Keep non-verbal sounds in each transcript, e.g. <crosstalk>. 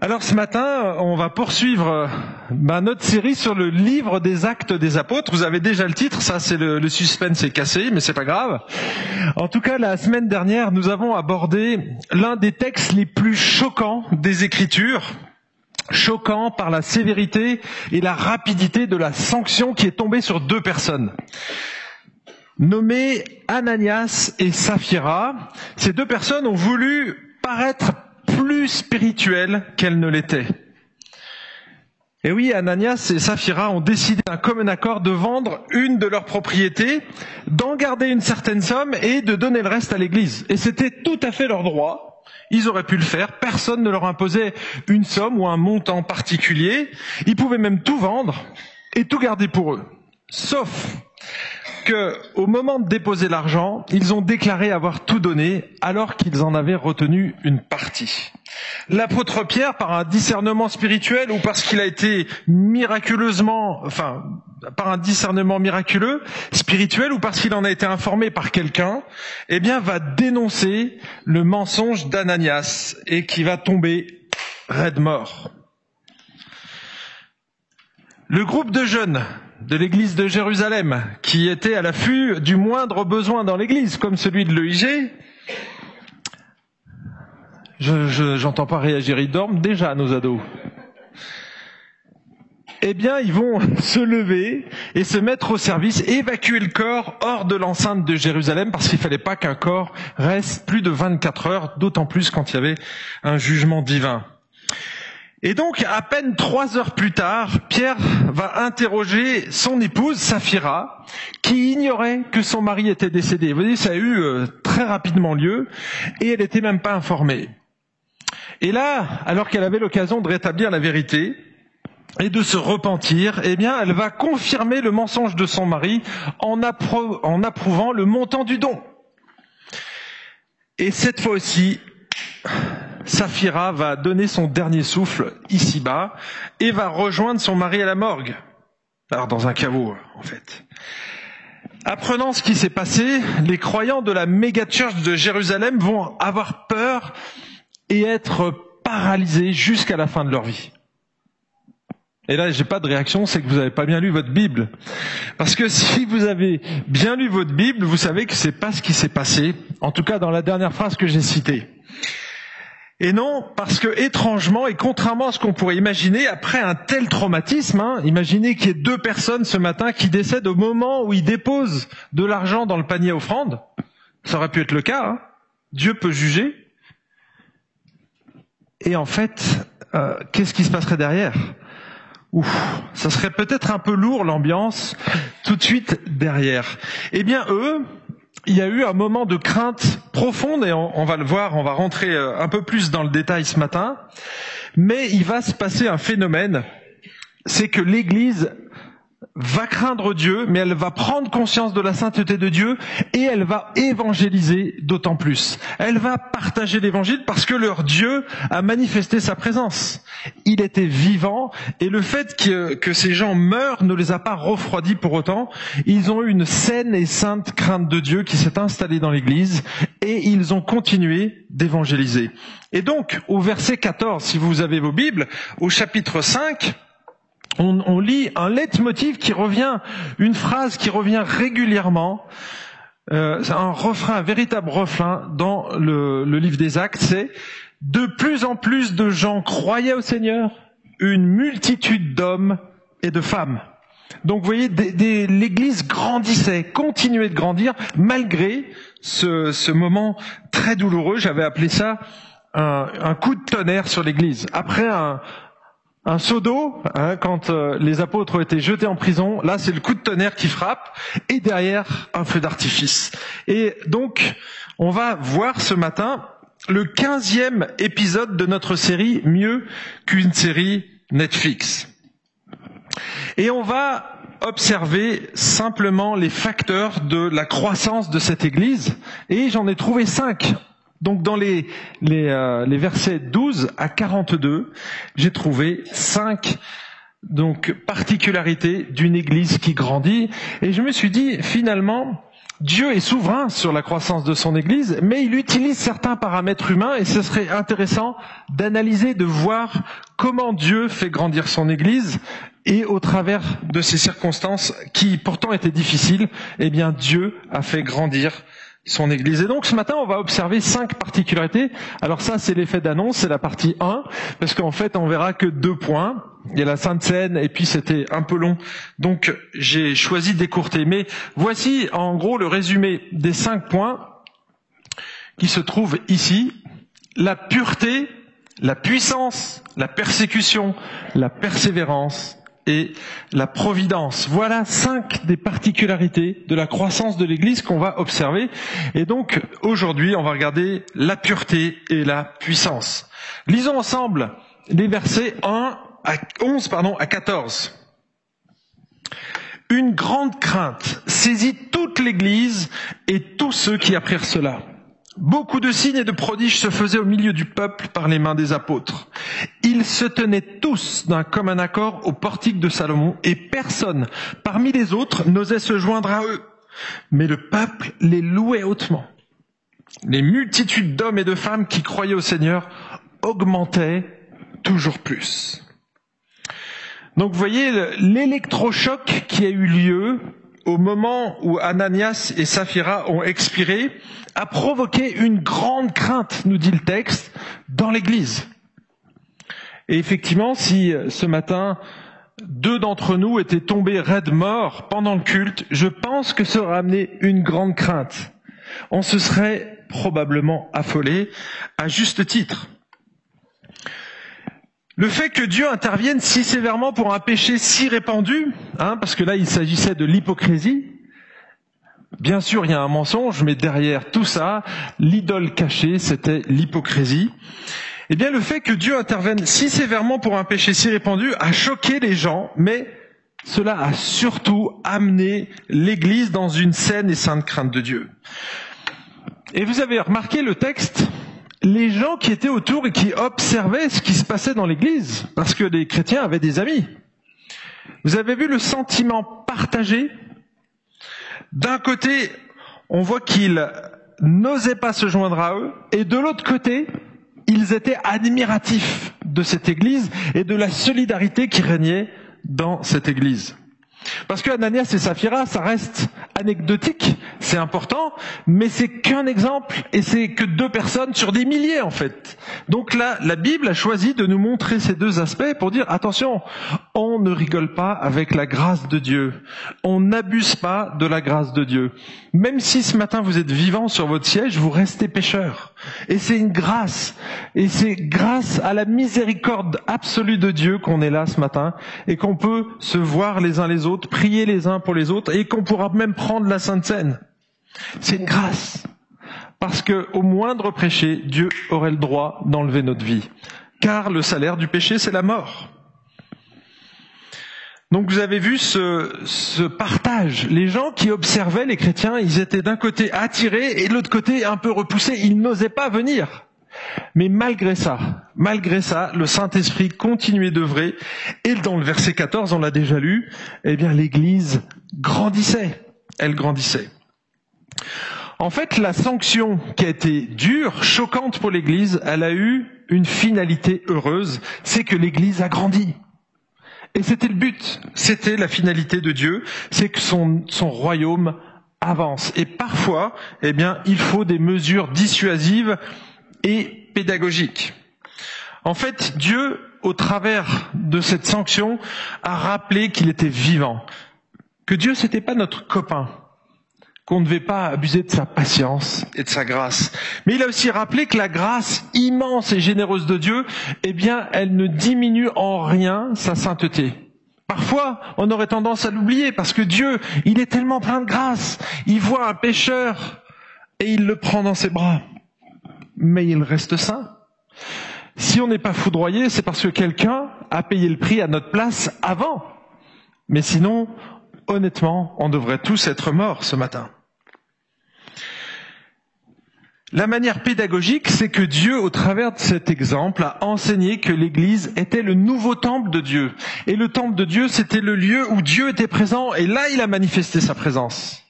Alors ce matin, on va poursuivre bah, notre série sur le livre des actes des apôtres. Vous avez déjà le titre, ça c'est le, le suspense est cassé, mais c'est pas grave. En tout cas, la semaine dernière, nous avons abordé l'un des textes les plus choquants des Écritures, choquant par la sévérité et la rapidité de la sanction qui est tombée sur deux personnes. Nommées Ananias et Saphira, ces deux personnes ont voulu paraître plus spirituelles qu'elles ne l'étaient. Et oui, Ananias et Saphira ont décidé d'un commun accord de vendre une de leurs propriétés, d'en garder une certaine somme et de donner le reste à l'église. Et c'était tout à fait leur droit. Ils auraient pu le faire. Personne ne leur imposait une somme ou un montant particulier. Ils pouvaient même tout vendre et tout garder pour eux. Sauf que, au moment de déposer l'argent, ils ont déclaré avoir tout donné alors qu'ils en avaient retenu une partie. L'apôtre Pierre, par un discernement spirituel ou parce qu'il a été miraculeusement, enfin, par un discernement miraculeux, spirituel ou parce qu'il en a été informé par quelqu'un, eh bien, va dénoncer le mensonge d'Ananias et qui va tomber raide mort. Le groupe de jeunes de l'église de Jérusalem, qui était à l'affût du moindre besoin dans l'église, comme celui de l'EIG, je, j'entends pas réagir, ils dorment déjà, nos ados. Eh bien, ils vont <laughs> se lever et se mettre au service, évacuer le corps hors de l'enceinte de Jérusalem, parce qu'il fallait pas qu'un corps reste plus de 24 heures, d'autant plus quand il y avait un jugement divin. Et donc, à peine trois heures plus tard, Pierre va interroger son épouse, Saphira, qui ignorait que son mari était décédé. Vous voyez, ça a eu euh, très rapidement lieu, et elle n'était même pas informée. Et là, alors qu'elle avait l'occasion de rétablir la vérité et de se repentir, eh bien, elle va confirmer le mensonge de son mari en, en approuvant le montant du don. Et cette fois aussi, Saphira va donner son dernier souffle ici-bas et va rejoindre son mari à la morgue. Alors dans un caveau, en fait. Apprenant ce qui s'est passé, les croyants de la méga church de Jérusalem vont avoir peur et être paralysés jusqu'à la fin de leur vie. Et là, j'ai pas de réaction, c'est que vous n'avez pas bien lu votre Bible. Parce que si vous avez bien lu votre Bible, vous savez que c'est pas ce qui s'est passé. En tout cas, dans la dernière phrase que j'ai citée. Et non, parce que étrangement et contrairement à ce qu'on pourrait imaginer, après un tel traumatisme, hein, imaginez qu'il y ait deux personnes ce matin qui décèdent au moment où ils déposent de l'argent dans le panier offrande. Ça aurait pu être le cas. Hein. Dieu peut juger. Et en fait, euh, qu'est-ce qui se passerait derrière? Ouf, ça serait peut-être un peu lourd l'ambiance tout de suite derrière. Eh bien, eux, il y a eu un moment de crainte profonde, et on, va le voir, on va rentrer euh, un peu plus dans le détail ce matin, mais il va se passer un phénomène, c'est que l'Église va craindre Dieu, mais elle va prendre conscience de la sainteté de Dieu et elle va évangéliser d'autant plus. Elle va partager l'évangile parce que leur Dieu a manifesté sa présence. Il était vivant et le fait que, que ces gens meurent ne les a pas refroidis pour autant. Ils ont eu une saine et sainte crainte de Dieu qui s'est installée dans l'église et ils ont continué d'évangéliser. Et donc, au verset 14, si vous avez vos Bibles, au chapitre 5, on, lit un leitmotiv qui revient, une phrase qui revient régulièrement. Euh, un refrain, un véritable refrain dans le, livre des Actes, c'est de plus en plus de gens croyaient au Seigneur, une multitude d'hommes et de femmes. Donc vous voyez, l'Église grandissait, continuait de grandir malgré ce, ce moment très douloureux. J'avais appelé ça un, un coup de tonnerre sur l'Église. Après un, un seau d'eau, hein, quand euh, les apôtres ont été jetés en prison, là c'est le coup de tonnerre qui frappe, et derrière un feu d'artifice. Et donc, on va voir ce matin le quinzième épisode de notre série Mieux qu'une série Netflix. Et on va observer simplement les facteurs de la croissance de cette Église, et j'en ai trouvé cinq donc dans les, euh, versets 12 à 42, j'ai trouvé cinq donc particularités d'une église qui grandit. Et je me suis dit finalement Dieu est souverain sur la croissance de son Église, mais il utilise certains paramètres humains et ce serait intéressant d'analyser, de voir comment Dieu fait grandir son Église et au travers de ces circonstances qui pourtant étaient difficiles, eh bien Dieu a fait grandir son Église. Et donc ce matin, on va observer cinq particularités. Alors ça, c'est l'effet d'annonce, c'est la partie 1, parce qu'en fait, on verra que deux points. Il y a la Sainte Seine, et puis c'était un peu long, donc j'ai choisi d'écourter. Mais voici en gros le résumé des cinq points qui se trouvent ici. La pureté, la puissance, la persécution, la persévérance et la providence. Voilà cinq des particularités de la croissance de l'Église qu'on va observer. Et donc aujourd'hui, on va regarder la pureté et la puissance. Lisons ensemble les versets 1 à 11 pardon, à 14. Une grande crainte saisit toute l'Église et tous ceux qui apprirent cela. Beaucoup de signes et de prodiges se faisaient au milieu du peuple par les mains des apôtres. Ils se tenaient tous d'un commun accord au portique de Salomon et personne parmi les autres n'osait se joindre à eux. Mais le peuple les louait hautement. Les multitudes d'hommes et de femmes qui croyaient au Seigneur augmentaient toujours plus. Donc vous voyez l'électrochoc qui a eu lieu au moment où Ananias et Saphira ont expiré, a provoqué une grande crainte, nous dit le texte, dans l'Église. Et effectivement, si euh, ce matin, deux d'entre nous étaient tombés raides morts pendant le culte, je pense que ça aurait amené une grande crainte. On se serait probablement affolé à juste titre. Le fait que Dieu intervienne si sévèrement pour un péché si répandu, hein, parce que là il s'agissait de l'hypocrisie, bien sûr il y a un mensonge, mais derrière tout ça, l'idole cachée, c'était l'hypocrisie. Eh bien le fait que Dieu intervienne si sévèrement pour un péché si répandu a choqué les gens, mais cela a surtout amené l'Église dans une saine et sainte crainte de Dieu. Et vous avez remarqué le texte, les gens qui étaient autour et qui observaient ce qui se passait dans l'église, parce que les chrétiens avaient des amis. Vous avez vu le sentiment partagé? D'un côté, on voit qu'ils n'osaient pas se joindre à eux, et de l'autre côté, ils étaient admiratifs de cette église et de la solidarité qui régnait dans cette église. Parce que Ananias et Saphira, ça reste anecdotique, c'est important, mais c'est qu'un exemple et c'est que deux personnes sur des milliers en fait. Donc là, la Bible a choisi de nous montrer ces deux aspects pour dire attention, on ne rigole pas avec la grâce de Dieu, on n'abuse pas de la grâce de Dieu. Même si ce matin vous êtes vivant sur votre siège, vous restez pécheur. Et c'est une grâce. Et c'est grâce à la miséricorde absolue de Dieu qu'on est là ce matin et qu'on peut se voir les uns les autres, prier les uns pour les autres et qu'on pourra même prendre la Sainte Seine. C'est une grâce. Parce que au moindre péché, Dieu aurait le droit d'enlever notre vie. Car le salaire du péché, c'est la mort. Donc vous avez vu ce, ce, partage. Les gens qui observaient les chrétiens, ils étaient d'un côté attirés et de l'autre côté un peu repoussés. Ils n'osaient pas venir. Mais malgré ça, malgré ça, le Saint-Esprit continuait d'œuvrer. Et dans le verset 14, on l'a déjà lu, eh bien l'Église grandissait. Elle grandissait. En fait, la sanction qui a été dure, choquante pour l'Église, elle a eu une finalité heureuse, c'est que l'Église a grandi. Et c'était le but, c'était la finalité de Dieu, c'est que son, son royaume avance. Et parfois, eh bien, il faut des mesures dissuasives et pédagogiques. En fait, Dieu, au travers de cette sanction, a rappelé qu'il était vivant, que Dieu c'était pas notre copain, qu'on ne devait pas abuser de sa patience et de sa grâce. Mais il a aussi rappelé que la grâce immense et généreuse de Dieu, eh bien, elle ne diminue en rien sa sainteté. Parfois, on aurait tendance à l'oublier parce que Dieu, il est tellement plein de grâce. Il voit un pécheur et il le prend dans ses bras. Mais il reste saint. Si on n'est pas foudroyé, c'est parce que quelqu'un a payé le prix à notre place avant. Mais sinon, honnêtement, on devrait tous être morts ce matin. La manière pédagogique, c'est que Dieu, au travers de cet exemple, a enseigné que l'Église était le nouveau temple de Dieu. Et le temple de Dieu, c'était le lieu où Dieu était présent, et là, il a manifesté sa présence.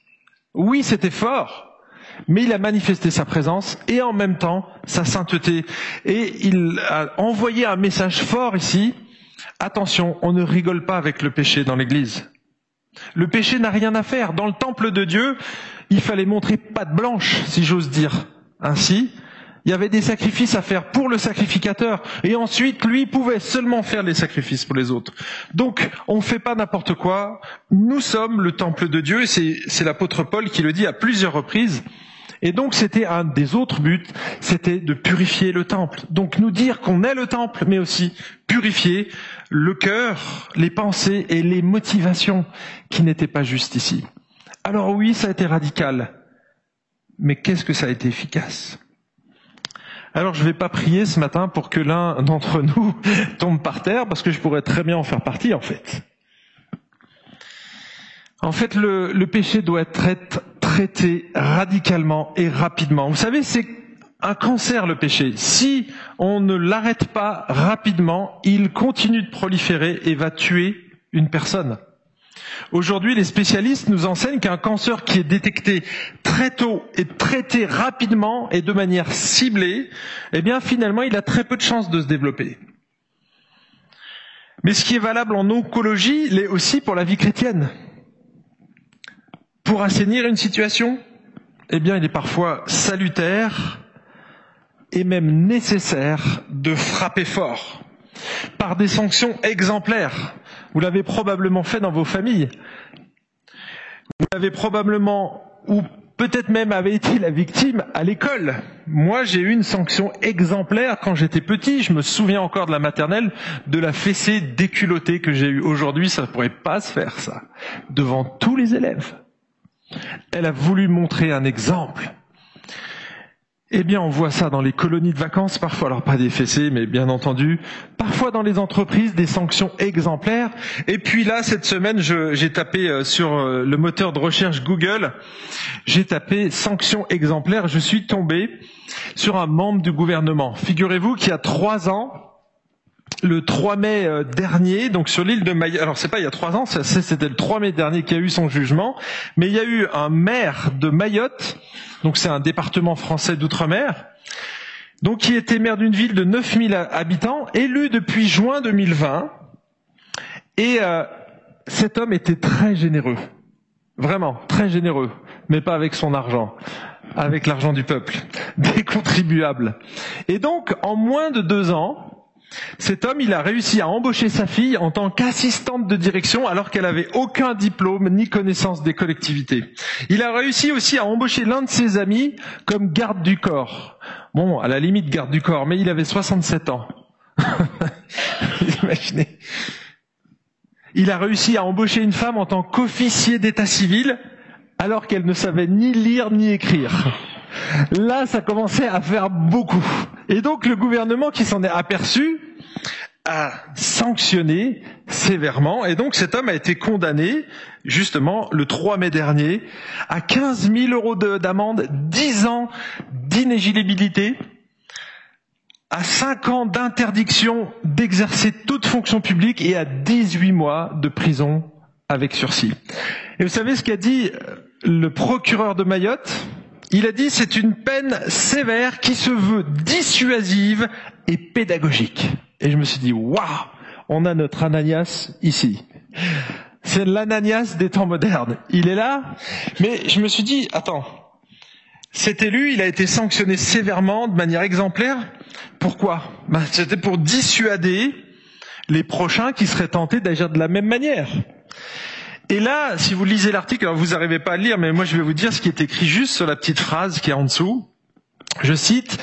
Oui, c'était fort, mais il a manifesté sa présence et en même temps sa sainteté. Et il a envoyé un message fort ici. Attention, on ne rigole pas avec le péché dans l'Église. Le péché n'a rien à faire. Dans le temple de Dieu, il fallait montrer patte blanche, si j'ose dire ainsi. Il y avait des sacrifices à faire pour le sacrificateur, et ensuite, lui pouvait seulement faire les sacrifices pour les autres. Donc, on ne fait pas n'importe quoi. Nous sommes le temple de Dieu, et c'est l'apôtre Paul qui le dit à plusieurs reprises. Et donc c'était un des autres buts, c'était de purifier le temple. Donc nous dire qu'on est le temple, mais aussi purifier le cœur, les pensées et les motivations qui n'étaient pas justes ici. Alors oui, ça a été radical, mais qu'est-ce que ça a été efficace? Alors je ne vais pas prier ce matin pour que l'un d'entre <laughs> nous tombe par terre, parce que je pourrais très bien en faire partie en fait. En fait, le, péché doit être traité radicalement et rapidement. Vous savez, c'est un cancer le péché. Si on ne l'arrête pas rapidement, il continue de proliférer et va tuer une personne. Aujourd'hui, les spécialistes nous enseignent qu'un cancer qui est détecté très tôt et traité rapidement et de manière ciblée, eh bien finalement, il a très peu de chances de se développer. Mais ce qui est valable en oncologie l'est aussi pour la vie chrétienne. Pour assainir une situation, eh bien, il est parfois salutaire et même nécessaire de frapper fort par des sanctions exemplaires. Vous l'avez probablement fait dans vos familles. Vous l'avez probablement, ou peut-être même avez été la victime à l'école. Moi, j'ai eu une sanction exemplaire quand j'étais petit. Je me souviens encore de la maternelle, de la fessée déculottée que j'ai eue. Aujourd'hui, ça ne pourrait pas se faire, ça. Devant tous les élèves. Elle a voulu montrer un exemple. Eh bien, on voit ça dans les colonies de vacances, parfois, alors pas des fessées, mais bien entendu, parfois dans les entreprises, des sanctions exemplaires. Et puis là, cette semaine, j'ai tapé euh, sur euh, le moteur de recherche Google, j'ai tapé sanctions exemplaires, je suis tombé sur un membre du gouvernement. Figurez-vous qu'il y a trois ans, le 3 mai euh, dernier, donc sur l'île de Mayotte, alors c'est pas il y a trois ans, c'était le 3 mai dernier qu'il y a eu son jugement, mais il y a eu un maire de Mayotte, donc c'est un département français d'outre-mer, donc qui était maire d'une ville de 9000 habitants, élu depuis juin 2020, et euh, cet homme était très généreux, vraiment très généreux, mais pas avec son argent, avec l'argent du peuple, <laughs> des contribuables. Et donc en moins de deux ans, cet homme, il a réussi à embaucher sa fille en tant qu'assistante de direction alors qu'elle avait aucun diplôme ni connaissance des collectivités. Il a réussi aussi à embaucher l'un de ses amis comme garde du corps. Bon, à la limite garde du corps, mais il avait 67 ans. <laughs> Imaginez. Il a réussi à embaucher une femme en tant qu'officier d'état civil alors qu'elle ne savait ni lire ni écrire. Là, ça commençait à faire beaucoup. Et donc le gouvernement qui s'en est aperçu a sanctionné sévèrement. Et donc cet homme a été condamné, justement, le 3 mai dernier, à 15 000 euros d'amende, 10 ans d'inéligibilité, à 5 ans d'interdiction d'exercer toute fonction publique et à 18 mois de prison avec sursis. Et vous savez ce qu'a dit le procureur de Mayotte? Il a dit c'est une peine sévère qui se veut dissuasive et pédagogique. Et je me suis dit waouh, on a notre Ananias ici. C'est l'Ananias des temps modernes. Il est là, mais je me suis dit attends, cet élu, il a été sanctionné sévèrement, de manière exemplaire. Pourquoi? Ben, C'était pour dissuader les prochains qui seraient tentés d'agir de la même manière. Et là, si vous lisez l'article, vous n'arrivez pas à le lire, mais moi je vais vous dire ce qui est écrit juste sur la petite phrase qui est en dessous. Je cite,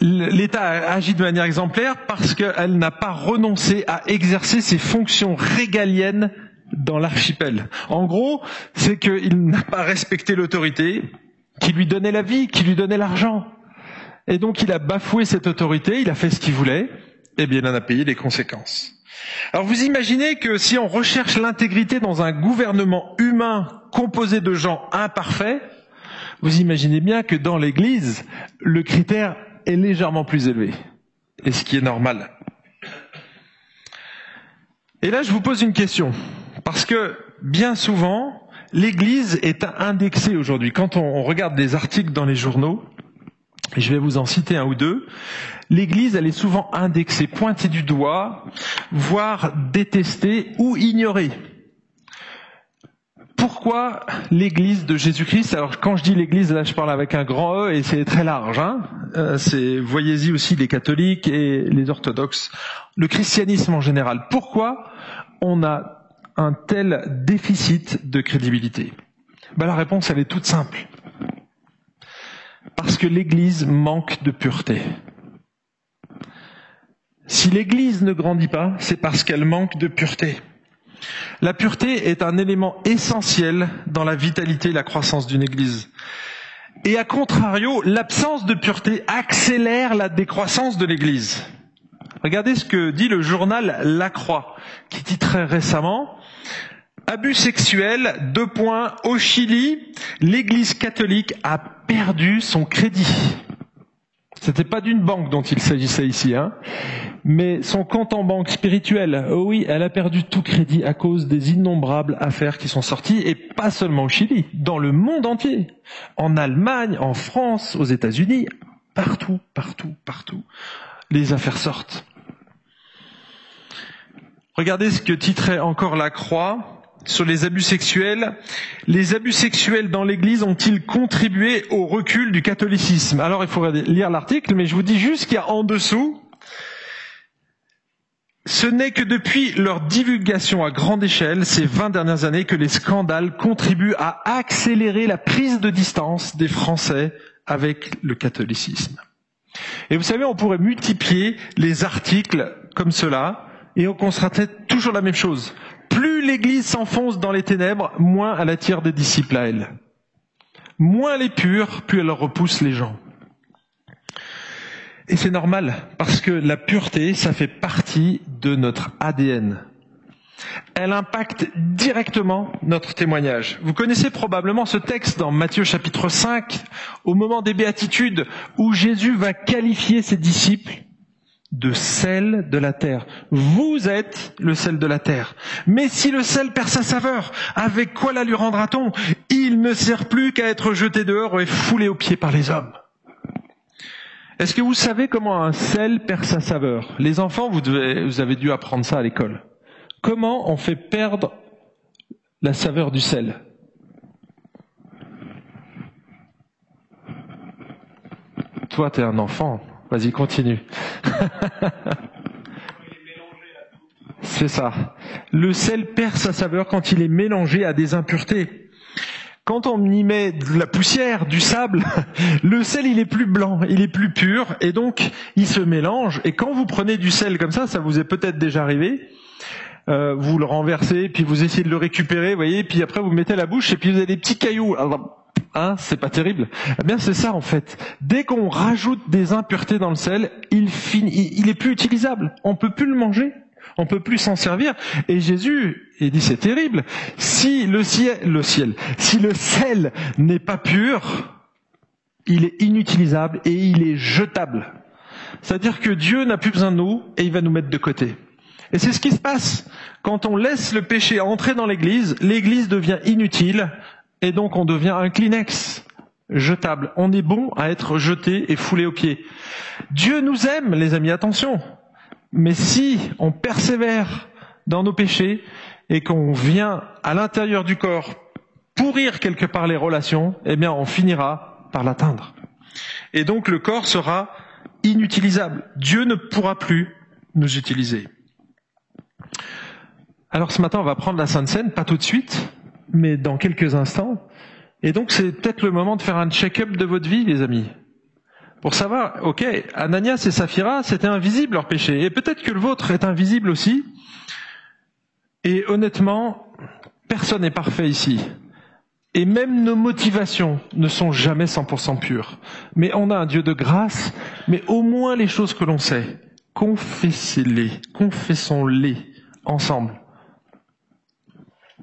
L'État agit de manière exemplaire parce qu'elle n'a pas renoncé à exercer ses fonctions régaliennes dans l'archipel. En gros, c'est qu'il n'a pas respecté l'autorité qui lui donnait la vie, qui lui donnait l'argent. Et donc il a bafoué cette autorité, il a fait ce qu'il voulait, et bien il en a payé les conséquences. Alors vous imaginez que si on recherche l'intégrité dans un gouvernement humain composé de gens imparfaits, vous imaginez bien que dans l'Église, le critère est légèrement plus élevé. Et ce qui est normal. Et là, je vous pose une question. Parce que bien souvent, l'Église est indexée aujourd'hui. Quand on regarde des articles dans les journaux, et je vais vous en citer un ou deux, l'Église, elle est souvent indexée, pointée du doigt, voire détestée ou ignorée. Pourquoi l'Église de Jésus-Christ? Alors quand je dis l'Église, là je parle avec un grand E et c'est très large. Hein euh, voyez-y aussi les catholiques et les orthodoxes, le christianisme en général. Pourquoi on a un tel déficit de crédibilité? Ben, La réponse elle est toute simple. Parce que l'Église manque de pureté. Si l'Église ne grandit pas, c'est parce qu'elle manque de pureté. La pureté est un élément essentiel dans la vitalité et la croissance d'une Église. Et à contrario, l'absence de pureté accélère la décroissance de l'Église. Regardez ce que dit le journal La Croix, qui titrait récemment Abus sexuels, deux points, au Chili, l'Église catholique a perdu son crédit. C'était pas d'une banque dont il s'agissait ici, hein. Mais son compte en banque spirituel, oh oui, elle a perdu tout crédit à cause des innombrables affaires qui sont sorties, et pas seulement au Chili, dans le monde entier. En Allemagne, en France, aux États-Unis, partout, partout, partout, les affaires sortent. Regardez ce que titrait encore la Croix sur les abus sexuels. Les abus sexuels dans l'Église ont-ils contribué au recul du catholicisme? Alors il faut lire l'article, mais je vous dis juste qu'il y a en dessous ce n'est que depuis leur divulgation à grande échelle, ces 20 dernières années, que les scandales contribuent à accélérer la prise de distance des Français avec le catholicisme. Et vous savez, on pourrait multiplier les articles comme cela, et on constaterait toujours la même chose. L'Église s'enfonce dans les ténèbres, moins elle attire des disciples à elle. Moins elle est pure, plus elle repousse les gens. Et c'est normal, parce que la pureté, ça fait partie de notre ADN. Elle impacte directement notre témoignage. Vous connaissez probablement ce texte dans Matthieu chapitre 5, au moment des béatitudes, où Jésus va qualifier ses disciples de sel de la terre. Vous êtes le sel de la terre. Mais si le sel perd sa saveur, avec quoi la lui rendra-t-on? Il ne sert plus qu'à être jeté dehors et foulé aux pieds par les hommes. Est-ce que vous savez comment un sel perd sa saveur? Les enfants, vous, vous avez dû apprendre ça à l'école. Comment on fait perdre la saveur du sel? Toi, tu es un enfant. Vas-y, continue. C'est ça. Le sel perd sa saveur quand il est mélangé à des impuretés. Quand on y met de la poussière, du sable, <laughs> le sel il est plus blanc, il est plus pur, et donc il se mélange. Et quand vous prenez du sel comme ça, ça vous est peut-être déjà arrivé, euh, vous le renversez, puis vous essayez de le récupérer, vous voyez, puis après vous mettez la bouche, et puis vous avez des petits cailloux. Hein, c'est pas terrible. Eh bien, c'est ça en fait. Dès qu'on rajoute des impuretés dans le sel, il finit, il est plus utilisable. On peut plus le manger. On peut plus s'en servir. Et Jésus, il dit c'est terrible. Si le ciel, le ciel, si le sel n'est pas pur, il est inutilisable et il est jetable. C'est-à-dire que Dieu n'a plus besoin de nous et il va nous mettre de côté. Et c'est ce qui se passe. Quand on laisse le péché entrer dans l'église, l'église devient inutile et donc on devient un Kleenex jetable. On est bon à être jeté et foulé aux pieds. Dieu nous aime, les amis, attention. Mais si on persévère dans nos péchés et qu'on vient à l'intérieur du corps pourrir quelque part les relations, eh bien on finira par l'atteindre. Et donc le corps sera inutilisable. Dieu ne pourra plus nous utiliser. Alors ce matin, on va prendre la Sainte Seine, pas tout de suite, mais dans quelques instants. Et donc c'est peut-être le moment de faire un check-up de votre vie, les amis pour savoir, ok, Ananias et Saphira, c'était invisible leur péché, et peut-être que le vôtre est invisible aussi. Et honnêtement, personne n'est parfait ici. Et même nos motivations ne sont jamais 100% pures. Mais on a un Dieu de grâce, mais au moins les choses que l'on sait, confessez-les, confessons-les ensemble.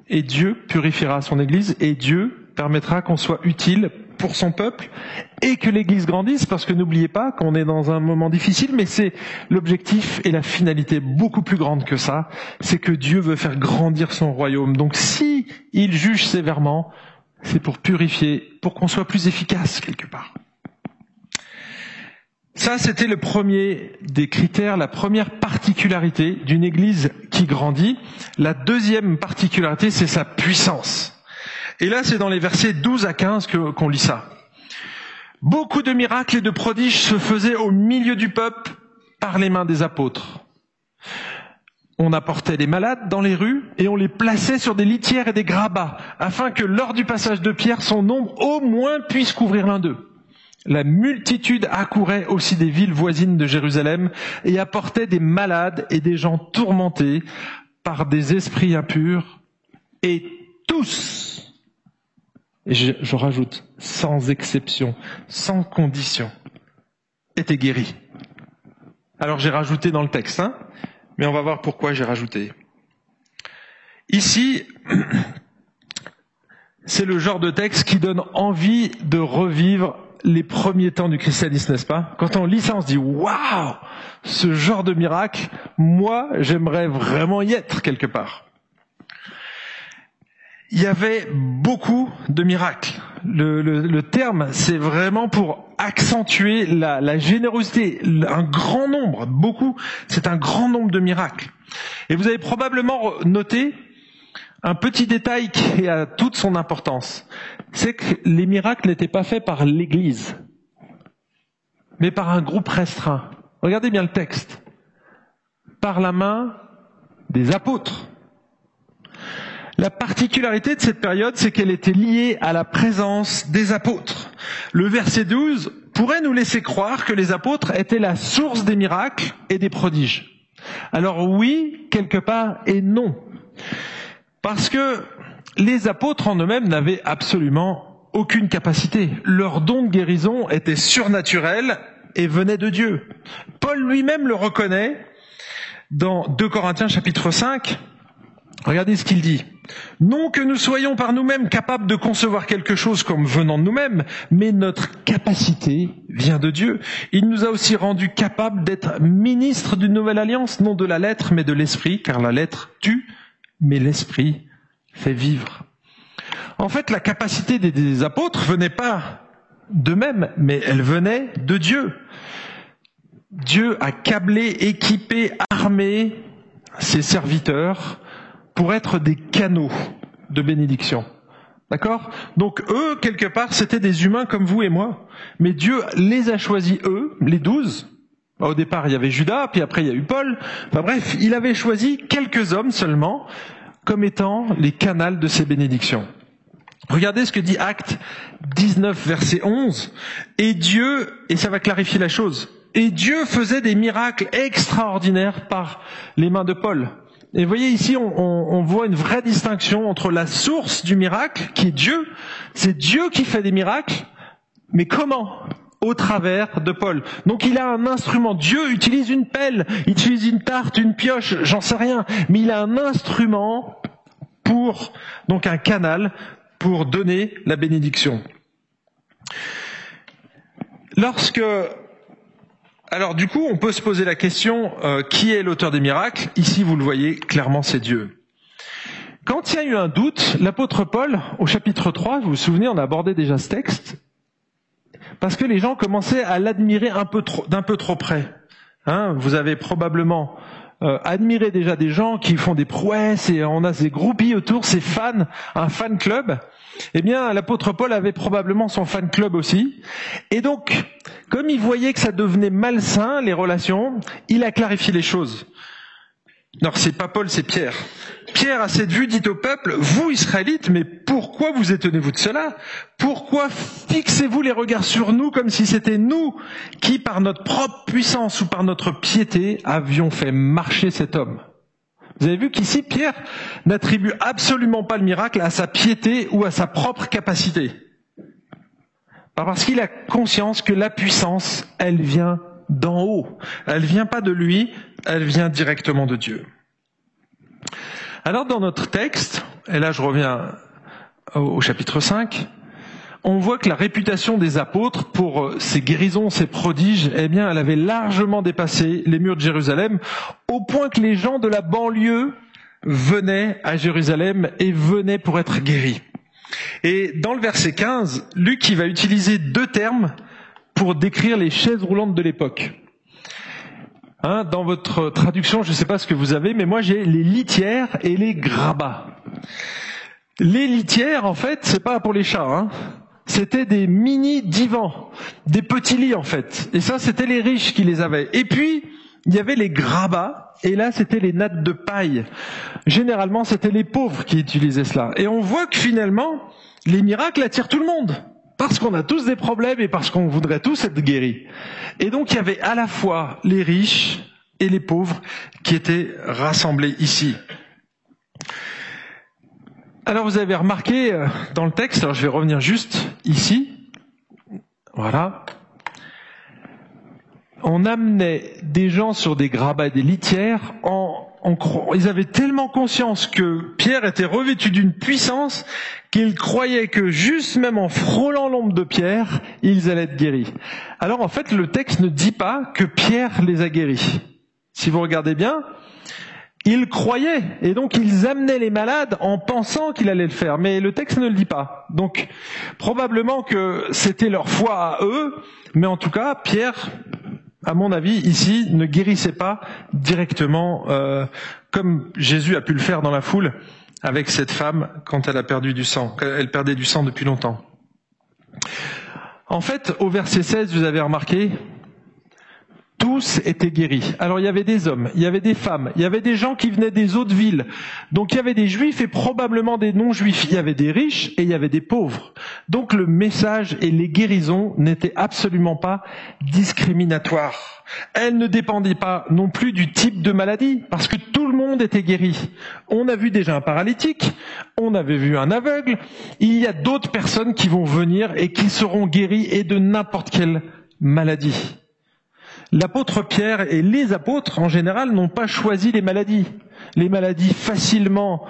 Et Dieu purifiera son Église, et Dieu permettra qu'on soit utile pour son peuple et que l'Église grandisse, parce que n'oubliez pas qu'on est dans un moment difficile, mais c'est l'objectif et la finalité beaucoup plus grande que ça, c'est que Dieu veut faire grandir son royaume. Donc si il juge sévèrement, c'est pour purifier, pour qu'on soit plus efficace quelque part. Ça, c'était le premier des critères, la première particularité d'une Église qui grandit. La deuxième particularité, c'est sa puissance. Et là, c'est dans les versets 12 à 15 qu'on lit ça. Beaucoup de miracles et de prodiges se faisaient au milieu du peuple par les mains des apôtres. On apportait les malades dans les rues et on les plaçait sur des litières et des grabats, afin que lors du passage de Pierre, son nombre au moins puisse couvrir l'un d'eux. La multitude accourait aussi des villes voisines de Jérusalem et apportait des malades et des gens tourmentés par des esprits impurs, et tous et je, rajoute, sans exception, sans condition, était guéri. Alors j'ai rajouté dans le texte, hein, mais on va voir pourquoi j'ai rajouté. Ici, <clears throat> c'est le genre de texte qui donne envie de revivre les premiers temps du christianisme, n'est-ce pas? Quand on lit ça, on se dit waouh, ce genre de miracle, moi, j'aimerais vraiment y être quelque part il y avait beaucoup de miracles. Le, terme, c'est vraiment pour accentuer la, la, générosité, un grand nombre, beaucoup, c'est un grand nombre de miracles. Et vous avez probablement noté un petit détail qui a toute son importance, c'est que les miracles n'étaient pas faits par l'Église, mais par un groupe restreint. Regardez bien le texte. Par la main des apôtres. La particularité de cette période, c'est qu'elle était liée à la présence des apôtres. Le verset 12 pourrait nous laisser croire que les apôtres étaient la source des miracles et des prodiges. Alors oui, quelque part, et non. Parce que les apôtres en eux-mêmes n'avaient absolument aucune capacité. Leur don de guérison était surnaturel et venait de Dieu. Paul lui-même le reconnaît dans 2 Corinthiens chapitre 5. Regardez ce qu'il dit. Non que nous soyons par nous-mêmes capables de concevoir quelque chose comme venant de nous-mêmes, mais notre capacité vient de Dieu. Il nous a aussi rendus capables d'être ministres d'une nouvelle alliance, non de la lettre, mais de l'esprit, car la lettre tue, mais l'esprit fait vivre. En fait, la capacité des, apôtres venait pas d'eux-mêmes, mais elle venait de Dieu. Dieu a câblé, équipé, armé ses serviteurs pour être des canaux de bénédiction. D'accord? Donc eux, quelque part, c'était des humains comme vous et moi. Mais Dieu les a choisis, eux, les douze. Au départ, il y avait Judas, puis après, il y a eu Paul. Enfin bref, il avait choisi quelques hommes seulement comme étant les canals de ces bénédictions. Regardez ce que dit Acte 19, verset 11. Et Dieu, et ça va clarifier la chose, et Dieu faisait des miracles extraordinaires par les mains de Paul. Et vous voyez ici, on, voit une vraie distinction entre la source du miracle, qui est Dieu. C'est Dieu qui fait des miracles, mais comment Au travers de Paul. Donc il a un instrument. Dieu utilise une pelle, il utilise une tarte, une pioche, j'en sais rien. Mais il a un instrument pour, donc un canal, pour donner la bénédiction. Lorsque alors du coup, on peut se poser la question, euh, qui est l'auteur des miracles? Ici, vous le voyez, clairement, c'est Dieu. Quand il y a eu un doute, l'apôtre Paul, au chapitre 3, vous vous souvenez, on a abordé déjà ce texte, parce que les gens commençaient à l'admirer un peu trop, d'un peu trop près. Hein, vous avez probablement euh, admiré déjà des gens qui font des prouesses et on a ces groupies autour, ces fans, un fan club. Eh bien, l'apôtre Paul avait probablement son fan club aussi. Et donc, comme il voyait que ça devenait malsain, les relations, il a clarifié les choses. Alors, c'est pas Paul, c'est Pierre. Pierre, à cette vue, dit au peuple, vous, Israélites, mais pourquoi vous étonnez-vous de cela? Pourquoi fixez-vous les regards sur nous comme si c'était nous qui, par notre propre puissance ou par notre piété, avions fait marcher cet homme? Vous avez vu qu'ici, Pierre n'attribue absolument pas le miracle à sa piété ou à sa propre capacité. Parce qu'il a conscience que la puissance, elle vient d'en haut. Elle vient pas de lui, elle vient directement de Dieu. Alors dans notre texte, et là je reviens au chapitre 5, on voit que la réputation des apôtres pour euh, ces guérisons, ces prodiges, eh bien, elle avait largement dépassé les murs de Jérusalem, au point que les gens de la banlieue venaient à Jérusalem et venaient pour être guéris. Et dans le verset 15, Luc il va utiliser deux termes pour décrire les chaises roulantes de l'époque. Hein, dans votre traduction, je ne sais pas ce que vous avez, mais moi j'ai les litières et les grabats. Les litières, en fait, c'est pas pour les chats. Hein. C'était des mini divans, des petits lits en fait. Et ça, c'était les riches qui les avaient. Et puis, il y avait les grabats, et là, c'était les nattes de paille. Généralement, c'était les pauvres qui utilisaient cela. Et on voit que finalement, les miracles attirent tout le monde. Parce qu'on a tous des problèmes et parce qu'on voudrait tous être guéris. Et donc, il y avait à la fois les riches et les pauvres qui étaient rassemblés ici. Alors vous avez remarqué euh, dans le texte, alors je vais revenir juste ici, voilà, on amenait des gens sur des grabats et des litières en, ils avaient tellement conscience que Pierre était revêtu d'une puissance qu'ils croyaient que juste même en frôlant l'ombre de Pierre, ils allaient être guéris. Alors en fait, le texte ne dit pas que Pierre les a guéris. Si vous regardez bien, ils croyaient et donc ils amenaient les malades en pensant qu'il allait le faire, mais le texte ne le dit pas. Donc probablement que c'était leur foi à eux, mais en tout cas Pierre, à mon avis, ici ne guérissait pas directement euh, comme Jésus a pu le faire dans la foule avec cette femme quand elle a perdu du sang, elle perdait du sang depuis longtemps. En fait, au verset 16, vous avez remarqué, tous étaient guéris. Alors il y avait des hommes, il y avait des femmes, il y avait des gens qui venaient des autres villes. Donc il y avait des juifs et probablement des non-juifs. Il y avait des riches et il y avait des pauvres. Donc le message et les guérisons n'étaient absolument pas discriminatoires. Elles ne dépendaient pas non plus du type de maladie, parce que tout le monde était guéri. On a vu déjà un paralytique, on avait vu un aveugle, il y a d'autres personnes qui vont venir et qui seront guéries et de n'importe quelle maladie. L'apôtre Pierre et les apôtres en général n'ont pas choisi les maladies. Les maladies facilement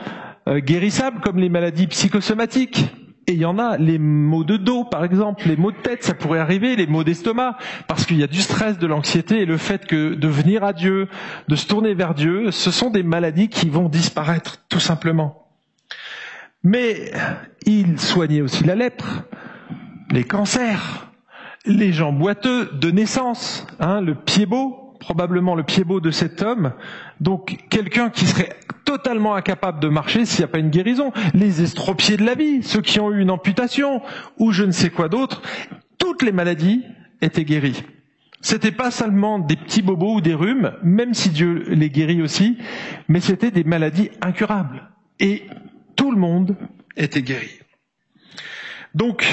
euh, guérissables comme les maladies psychosomatiques. Et il y en a, les maux de dos par exemple, les maux de tête, ça pourrait arriver, les maux d'estomac, parce qu'il y a du stress, de l'anxiété et le fait que de venir à Dieu, de se tourner vers Dieu, ce sont des maladies qui vont disparaître tout simplement. Mais il soignait aussi la lèpre, les cancers, les gens boiteux de naissance, hein, le pied beau, probablement le pied beau de cet homme, donc quelqu'un qui serait totalement incapable de marcher s'il n'y a pas une guérison, les estropiés de la vie, ceux qui ont eu une amputation ou je ne sais quoi d'autre, toutes les maladies étaient guéries. C'était pas seulement des petits bobos ou des rhumes, même si Dieu les guérit aussi, mais c'était des maladies incurables. Et tout le monde était guéri. Donc,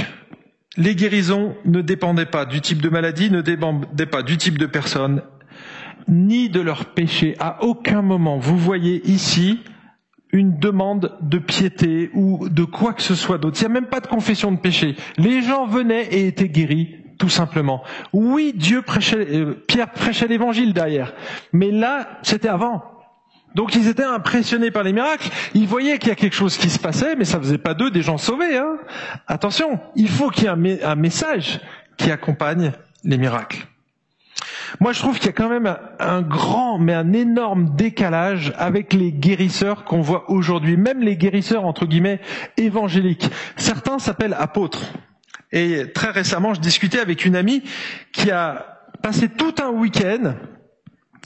les guérisons ne dépendaient pas du type de maladie, ne dépendaient pas du type de personne, ni de leur péché. À aucun moment, vous voyez ici une demande de piété ou de quoi que ce soit d'autre. Il n'y a même pas de confession de péché. Les gens venaient et étaient guéris, tout simplement. Oui, Dieu prêchait, euh, Pierre prêchait l'évangile derrière. Mais là, c'était avant. Donc ils étaient impressionnés par les miracles, ils voyaient qu'il y a quelque chose qui se passait, mais ça faisait pas d'eux des gens sauvés. Hein. Attention, il faut qu'il y ait un, message qui accompagne les miracles. Moi, je trouve qu'il y a quand même un, grand, mais un énorme décalage avec les guérisseurs qu'on voit aujourd'hui, même les guérisseurs entre guillemets évangéliques. Certains s'appellent apôtres. Et très récemment, je discutais avec une amie qui a passé tout un week-end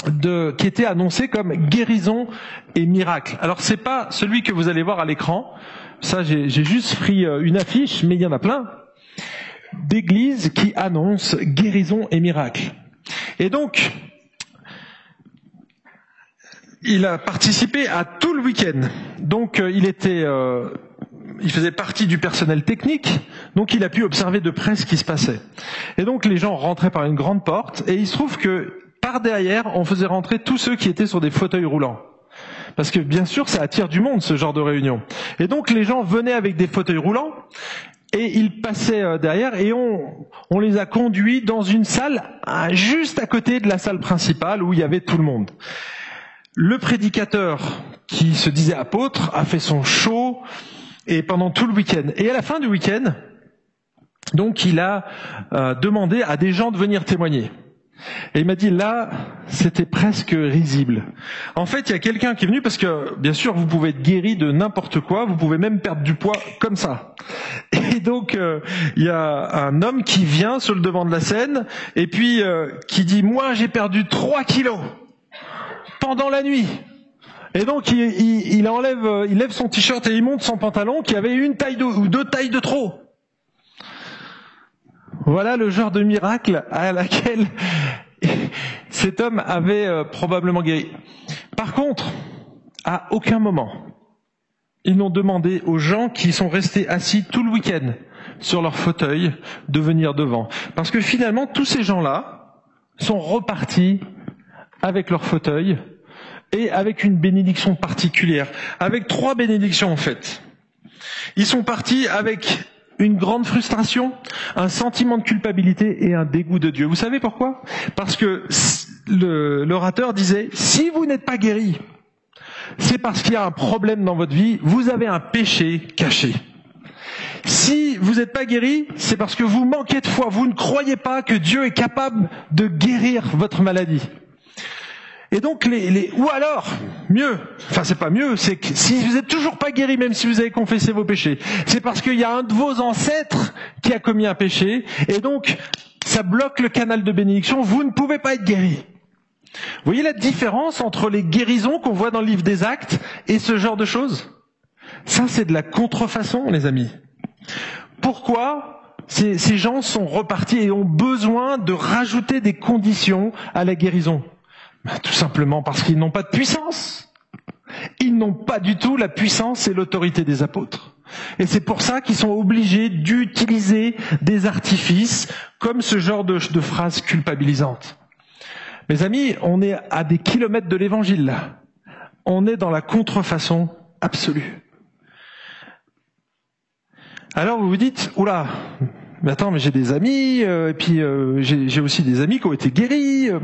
de, qui était annoncé comme guérison et miracle. Alors c'est pas celui que vous allez voir à l'écran. Ça, j'ai juste pris euh, une affiche, mais il y en a plein d'églises qui annoncent guérison et miracle. Et donc, il a participé à tout le week-end. Donc, euh, il était, euh, il faisait partie du personnel technique, donc il a pu observer de près ce qui se passait. Et donc, les gens rentraient par une grande porte, et il se trouve que par derrière, on faisait rentrer tous ceux qui étaient sur des fauteuils roulants. Parce que bien sûr, ça attire du monde, ce genre de réunion. Et donc les gens venaient avec des fauteuils roulants, et ils passaient euh, derrière, et on, les a conduits dans une salle juste à côté de la salle principale où il y avait tout le monde. Le prédicateur, qui se disait apôtre, a fait son show, et pendant tout le week-end. Et à la fin du week-end, Donc il a euh, demandé à des gens de venir témoigner. Et il m'a dit là, c'était presque risible. En fait, il y a quelqu'un qui est venu parce que, bien sûr, vous pouvez être guéri de n'importe quoi, vous pouvez même perdre du poids comme ça. <laughs> Et donc, euh, il y a un homme qui vient sur le devant de la scène et puis euh, qui dit, moi, j'ai perdu 3 kilos pendant la nuit. Et donc, il, enlève, il lève son t-shirt et il monte son pantalon qui avait une taille de, ou deux tailles de trop. Voilà le genre de miracle à laquelle <laughs> cet homme avait euh, probablement guéri. Par contre, à aucun moment, ils n'ont demandé aux gens qui sont restés assis tout le week-end sur leur fauteuil de venir devant. Parce que finalement, tous ces gens-là sont repartis avec leur fauteuil et avec une bénédiction particulière, avec trois bénédictions en fait. Ils sont partis avec une grande frustration, un sentiment de culpabilité et un dégoût de Dieu. Vous savez pourquoi? Parce que l'orateur disait, si vous n'êtes pas guéri, c'est parce qu'il y a un problème dans votre vie, vous avez un péché caché. Si vous n'êtes pas guéri, c'est parce que vous manquez de foi, vous ne croyez pas que Dieu est capable de guérir votre maladie. Et donc, les, ou alors, mieux, enfin c'est pas mieux, c'est que si vous n'êtes toujours pas guéri, même si vous avez confessé vos péchés, c'est parce qu'il y a un de vos ancêtres qui a commis un péché, et donc ça bloque le canal de bénédiction, vous ne pouvez pas être guéri. Vous voyez la différence entre les guérisons qu'on voit dans le livre des actes et ce genre de choses? Ça, c'est de la contrefaçon, les amis. Pourquoi ces gens sont repartis et ont besoin de rajouter des conditions à la guérison? Ben, tout simplement parce qu'ils n'ont pas de puissance. Ils n'ont pas du tout la puissance et l'autorité des apôtres. Et c'est pour ça qu'ils sont obligés d'utiliser des artifices comme ce genre de, de phrases culpabilisantes. Mes amis, on est à des kilomètres de l'évangile là. On est dans la contrefaçon absolue. Alors vous vous dites, oula, mais attends, mais j'ai des amis, euh, et puis euh, j'ai aussi des amis qui ont été guéris. Euh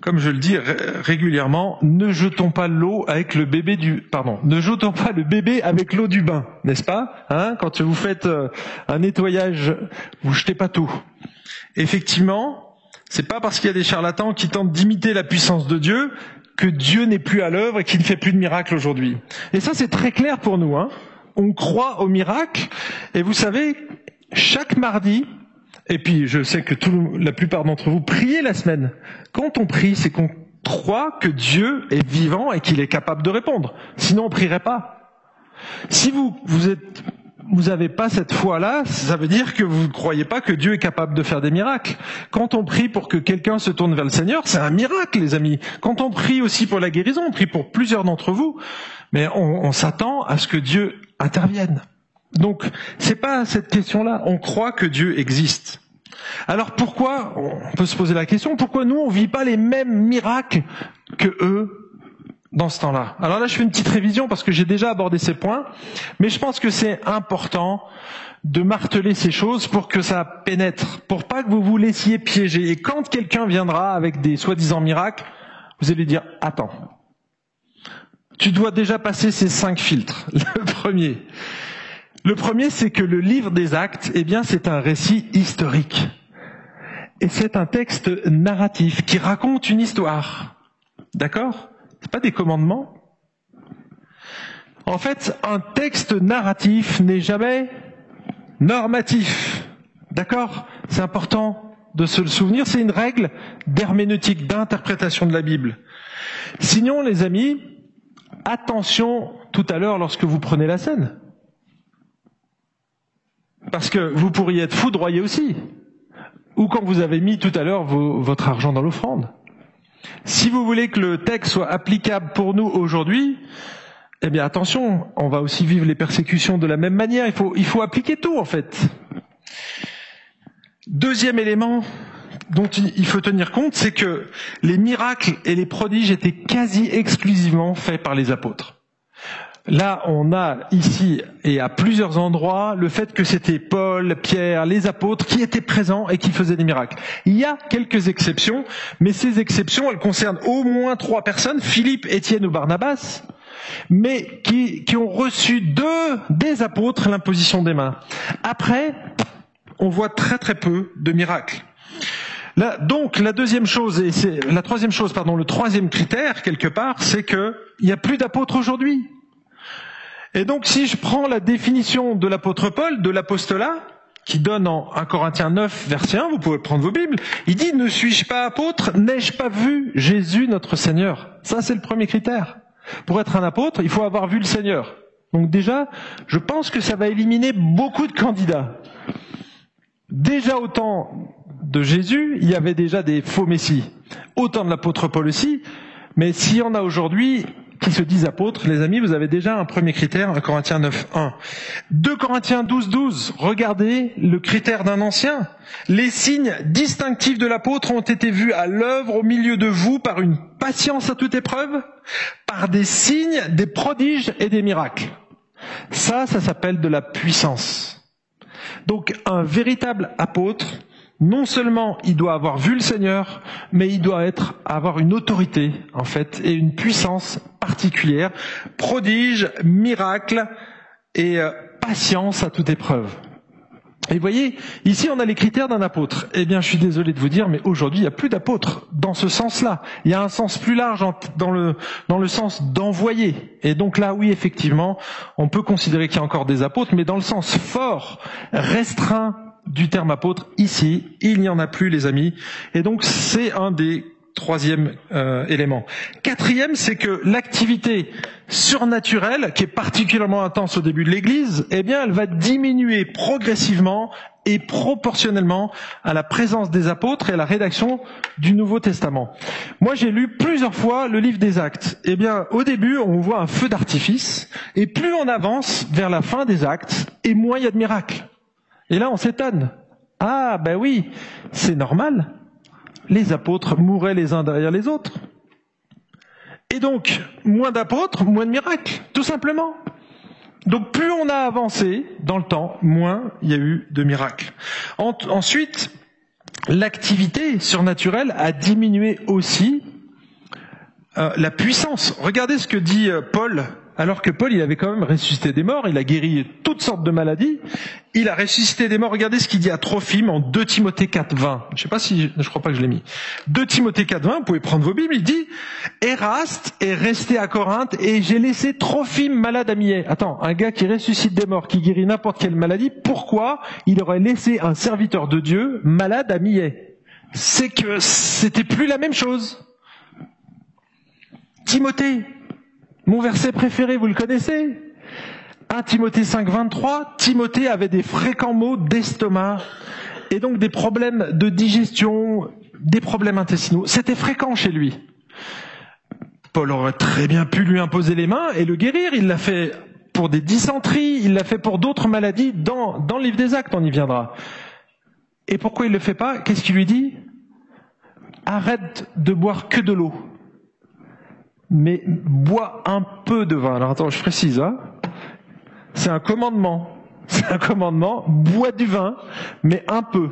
comme je le dis régulièrement, ne jetons pas l'eau avec le bébé du, pardon, ne jetons pas le bébé avec l'eau du bain, n'est-ce pas hein Quand vous faites euh, un nettoyage, vous jetez pas tout. Effectivement, c'est pas parce qu'il y a des charlatans qui tentent d'imiter la puissance de Dieu que Dieu n'est plus à l'œuvre et qu'il ne fait plus de miracles aujourd'hui. Et ça, c'est très clair pour nous. Hein On croit au miracle, et vous savez, chaque mardi, et puis, je sais que la plupart d'entre vous priez la semaine. Quand on prie, c'est qu'on croit que Dieu est vivant et qu'il est capable de répondre. Sinon, on prierait pas. Si vous, vous êtes, vous avez pas cette foi-là, ça veut dire que vous ne croyez pas que Dieu est capable de faire des miracles. Quand on prie pour que quelqu'un se tourne vers le Seigneur, c'est un miracle, les amis. Quand on prie aussi pour la guérison, on prie pour plusieurs d'entre vous, mais on s'attend à ce que Dieu intervienne. Donc, c'est pas cette question-là. On croit que Dieu existe. Alors pourquoi, on peut se poser la question, pourquoi nous on vit pas les mêmes miracles que eux dans ce temps-là? Alors là, je fais une petite révision parce que j'ai déjà abordé ces points, mais je pense que c'est important de marteler ces choses pour que ça pénètre, pour pas que vous vous laissiez piéger. Et quand quelqu'un viendra avec des soi-disant miracles, vous allez dire attends. Tu dois déjà passer ces cinq filtres. <laughs> Le premier, le premier, c'est que le livre des actes, eh bien, c'est un récit historique. Et c'est un texte narratif qui raconte une histoire. D'accord? C'est pas des commandements? En fait, un texte narratif n'est jamais normatif. D'accord? C'est important de se le souvenir. C'est une règle d'herméneutique, d'interprétation de la Bible. Sinon, les amis, attention tout à l'heure lorsque vous prenez la scène. Parce que vous pourriez être foudroyé aussi. Ou quand vous avez mis tout à l'heure votre argent dans l'offrande. Si vous voulez que le texte soit applicable pour nous aujourd'hui, eh bien attention, on va aussi vivre les persécutions de la même manière. Il faut, il faut appliquer tout en fait. Deuxième élément dont il faut tenir compte, c'est que les miracles et les prodiges étaient quasi exclusivement faits par les apôtres. Là, on a ici et à plusieurs endroits le fait que c'était Paul, Pierre, les apôtres qui étaient présents et qui faisaient des miracles. Il y a quelques exceptions, mais ces exceptions, elles concernent au moins trois personnes, Philippe, Étienne ou Barnabas. mais qui, ont reçu de, des apôtres l'imposition des mains. Après, on voit très très peu de miracles. Donc la deuxième chose, et c'est la troisième chose, pardon, le troisième critère quelque part, c'est que il n'y a plus d'apôtres aujourd'hui. Et donc si je prends la définition de l'apôtre Paul, de l'apostolat, qui donne en 1 Corinthiens 9, verset 1, vous pouvez prendre vos Bibles, il dit, ne suis-je pas apôtre, n'ai-je pas vu Jésus notre Seigneur? Ça c'est le premier critère. Pour être un apôtre, il faut avoir vu le Seigneur. Donc déjà, je pense que ça va éliminer beaucoup de candidats. Déjà au temps de Jésus, il y avait déjà des faux messies. Autant de l'apôtre Paul aussi, mais s'il y en a aujourd'hui, qui se disent apôtres, les amis, vous avez déjà un premier critère, 1 Corinthiens 9, 1. 2 Corinthiens 12, 12, regardez le critère d'un ancien. Les signes distinctifs de l'apôtre ont été vus à l'œuvre au milieu de vous par une patience à toute épreuve, par des signes, des prodiges et des miracles. Ça, ça s'appelle de la puissance. Donc un véritable apôtre, non seulement il doit avoir vu le Seigneur, mais il doit être, avoir une autorité, en fait, et une puissance particulière, prodige, miracle et euh, patience à toute épreuve. Et voyez, ici on a les critères d'un apôtre. Eh bien, je suis désolé de vous dire, mais aujourd'hui il n'y a plus d'apôtres dans ce sens-là. Il y a un sens plus large dans le, dans le sens d'envoyer. Et donc là, oui, effectivement, on peut considérer qu'il y a encore des apôtres, mais dans le sens fort, restreint du terme apôtre, ici, il n'y en a plus, les amis. Et donc, c'est un des troisièmes euh, éléments. Quatrième, c'est que l'activité surnaturelle, qui est particulièrement intense au début de l'Église, eh bien, elle va diminuer progressivement et proportionnellement à la présence des apôtres et à la rédaction du Nouveau Testament. Moi, j'ai lu plusieurs fois le livre des Actes. Eh bien, au début, on voit un feu d'artifice, et plus on avance vers la fin des Actes, et moins il y a de miracles. Et là, on s'étonne. Ah, ben oui, c'est normal. Les apôtres mouraient les uns derrière les autres. Et donc, moins d'apôtres, moins de miracles, tout simplement. Donc plus on a avancé dans le temps, moins il y a eu de miracles. ensuite, l'activité surnaturelle a diminué aussi euh, la puissance. Regardez ce que dit euh, Paul alors que Paul, il avait quand même ressuscité des morts, il a guéri toutes sortes de maladies, il a ressuscité des morts. Regardez ce qu'il dit à Trophime en 2 Timothée 4, 20. Je sais pas si, je crois pas que je l'ai mis. 2 Timothée 4, 20, vous pouvez prendre vos Bibles, il dit, Eraste est resté à Corinthe et j'ai laissé Trophime malade à Millet. Attends, un gars qui ressuscite des morts, qui guérit n'importe quelle maladie, pourquoi il aurait laissé un serviteur de Dieu malade à Millet? C'est que c'était plus la même chose. Timothée, mon verset préféré, vous le connaissez 1 Timothée 5, 23, Timothée avait des fréquents maux d'estomac et donc des problèmes de digestion, des problèmes intestinaux. C'était fréquent chez lui. Paul aurait très bien pu lui imposer les mains et le guérir. Il l'a fait pour des dysenteries, il l'a fait pour d'autres maladies. Dans, dans le livre des actes, on y viendra. Et pourquoi il ne le fait pas? Qu'est-ce qu'il lui dit? Arrête de boire que de l'eau mais bois un peu de vin. Alors attends, je précise, hein. C'est un commandement. <laughs> C'est un commandement, bois du vin, mais un peu.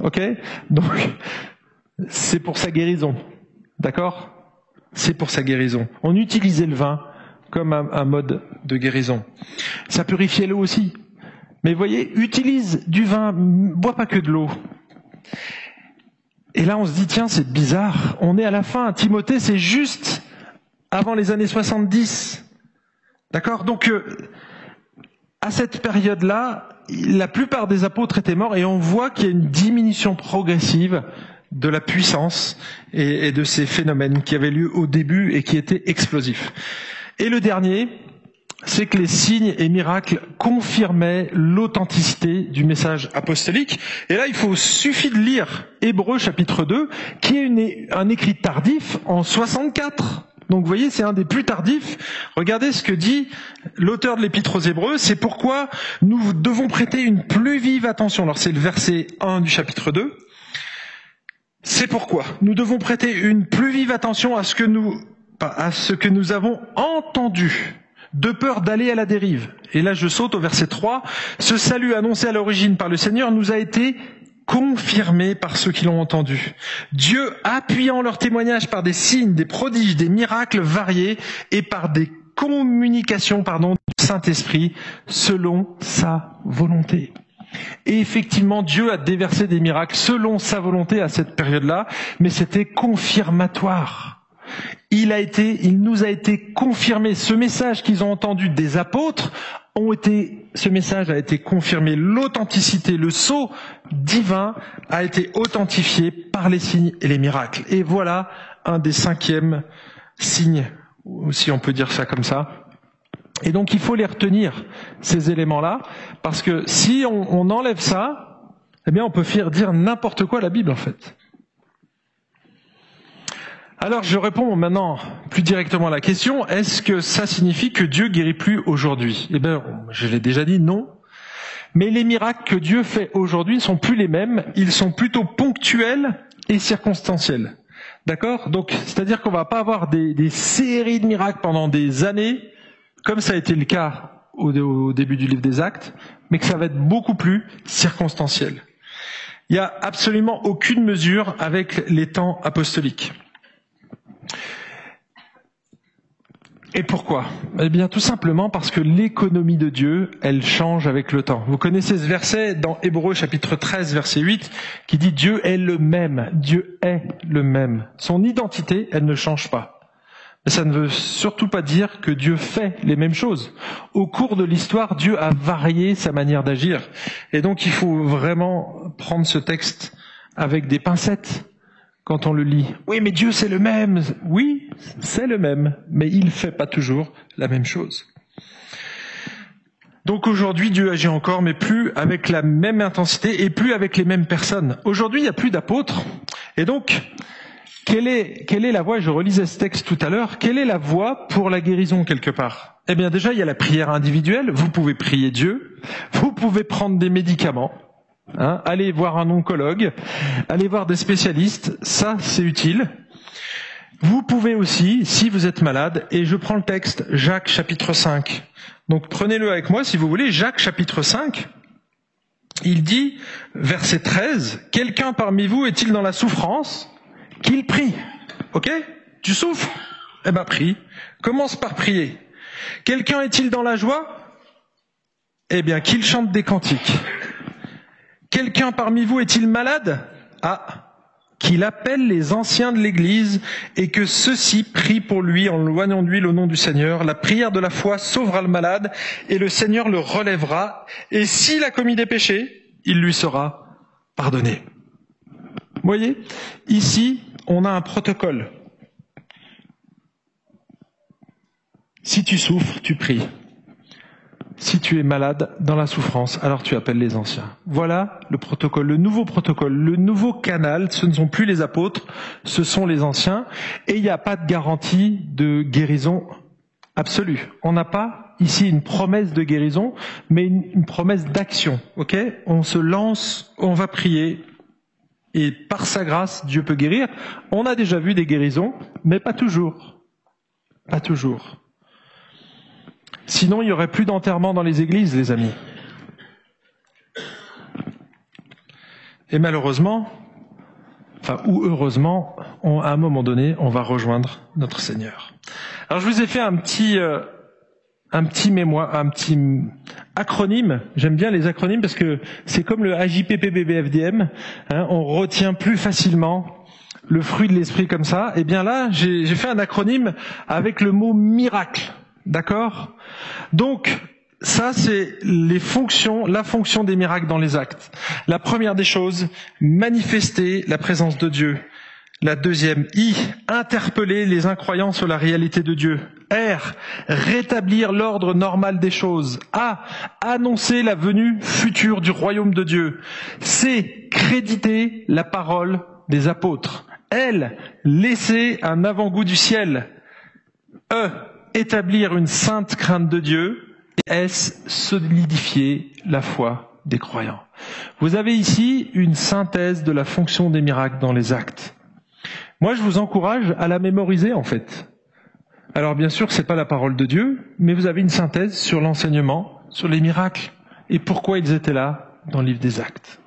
Ok? Donc, c'est pour sa guérison. D'accord? C'est pour sa guérison. On utilisait le vin comme un, un mode de guérison. Ça purifiait l'eau aussi. Mais voyez, utilise du vin, bois pas que de l'eau. Et là, on se dit, tiens, c'est bizarre. On est à la fin. Timothée, c'est juste avant les années 70. D'accord? Donc, euh, à cette période-là, la plupart des apôtres étaient morts et on voit qu'il y a une diminution progressive de la puissance et, de ces phénomènes qui avaient lieu au début et qui étaient explosifs. Et le dernier, c'est que les signes et miracles confirmaient l'authenticité du message apostolique. Et là, il faut suffit de lire Hébreu chapitre 2, qui est un écrit tardif en 64. Donc vous voyez, c'est un des plus tardifs. Regardez ce que dit l'auteur de l'Épître aux Hébreux, c'est pourquoi nous devons prêter une plus vive attention. Alors c'est le verset 1 du chapitre 2. C'est pourquoi nous devons prêter une plus vive attention à ce que nous, à ce que nous avons entendu, de peur d'aller à la dérive. Et là, je saute au verset 3. Ce salut annoncé à l'origine par le Seigneur nous a été confirmé par ceux qui l'ont entendu. Dieu, appuyant leur témoignage par des signes, des prodiges, des miracles variés et par des communication, pardon, du Saint-Esprit selon sa volonté. Et effectivement, Dieu a déversé des miracles selon sa volonté à cette période-là, mais c'était confirmatoire. Il a été, il nous a été confirmé. Ce message qu'ils ont entendu des apôtres ce message a été confirmé. L'authenticité, le sceau divin a été authentifié par les signes et les miracles. Et voilà un des cinquièmes signes, si on peut dire ça comme ça, et donc il faut les retenir, ces éléments-là, parce que si on, on, enlève ça, eh bien on peut faire dire n'importe quoi à la Bible en fait. Alors je réponds maintenant plus directement à la question, est-ce que ça signifie que Dieu guérit plus aujourd'hui? Eh bien, je l'ai déjà dit, non. Mais les miracles que Dieu fait aujourd'hui ne sont plus les mêmes, ils sont plutôt ponctuels et circonstanciels. D'accord? Donc, c'est-à-dire qu'on va pas avoir des, des, séries de miracles pendant des années, comme ça a été le cas au, au début du livre des Actes, mais que ça va être beaucoup plus circonstanciel. Il n'y a absolument aucune mesure avec les temps apostoliques. Et pourquoi? Eh bien, tout simplement parce que l'économie de Dieu, elle change avec le temps. Vous connaissez ce verset dans Hébreu chapitre 13, verset 8, qui dit Dieu est le même. Dieu est le même. Son identité, elle ne change pas. Mais ça ne veut surtout pas dire que Dieu fait les mêmes choses. Au cours de l'histoire, Dieu a varié sa manière d'agir. Et donc, il faut vraiment prendre ce texte avec des pincettes quand on le lit. Oui, mais Dieu c'est le même. Oui, c'est le même, mais il ne fait pas toujours la même chose. Donc aujourd'hui, Dieu agit encore, mais plus avec la même intensité et plus avec les mêmes personnes. Aujourd'hui, il n'y a plus d'apôtres. Et donc, quelle est, quelle est la voie, je relisais ce texte tout à l'heure, quelle est la voie pour la guérison quelque part? Eh bien déjà, il y a la prière individuelle, vous pouvez prier Dieu, vous pouvez prendre des médicaments, Hein, allez voir un oncologue, allez voir des spécialistes, ça c'est utile. Vous pouvez aussi, si vous êtes malade, et je prends le texte, Jacques chapitre 5. Donc prenez-le avec moi si vous voulez, Jacques chapitre 5. Il dit, verset 13, Quelqu'un parmi vous est-il dans la souffrance? Qu'il prie. Ok? Tu souffres? Eh ben prie. Commence par prier. Quelqu'un est-il dans la joie? Eh bien qu'il chante des cantiques. Quelqu'un parmi vous est-il malade? Ah, qu'il appelle les anciens de l'Église et que ceux-ci prient pour lui en loignant d'huile au nom du Seigneur. La prière de la foi sauvera le malade et le Seigneur le relèvera. Et s'il a commis des péchés, il lui sera pardonné. Vous voyez, ici, on a un protocole. Si tu souffres, tu pries. Si tu es malade dans la souffrance, alors tu appelles les anciens. Voilà le protocole, le nouveau protocole, le nouveau canal. Ce ne sont plus les apôtres, ce sont les anciens. Et il n'y a pas de garantie de guérison absolue. On n'a pas ici une promesse de guérison, mais une, promesse d'action. On se lance, on va prier. Et par sa grâce, Dieu peut guérir. On a déjà vu des guérisons, mais pas toujours. Pas toujours. Sinon, il n'y aurait plus d'enterrement dans les églises, les amis. Et malheureusement, enfin, ou heureusement, à un moment donné, on va rejoindre notre Seigneur. Alors, je vous ai fait un petit, euh, mémoire, un petit acronyme. J'aime bien les acronymes parce que c'est comme le AJPPBBFDM. Hein, on retient plus facilement le fruit de l'esprit comme ça. Et eh bien là, j'ai fait un acronyme avec le mot miracle. D'accord? Donc, ça, c'est les fonctions, la fonction des miracles dans les actes. La première des choses, manifester la présence de Dieu. La deuxième, I, interpeller les incroyants sur la réalité de Dieu. R, rétablir l'ordre normal des choses. A, annoncer la venue future du royaume de Dieu. C, créditer la parole des apôtres. L, laisser un avant-goût du ciel. E, établir une sainte crainte de Dieu et est solidifier la foi des croyants? Vous avez ici une synthèse de la fonction des miracles dans les actes. Moi, je vous encourage à la mémoriser en fait. Alors bien sûr, c'est pas la parole de Dieu, mais vous avez une synthèse sur l'enseignement, sur les miracles et pourquoi ils étaient là dans le livre des actes.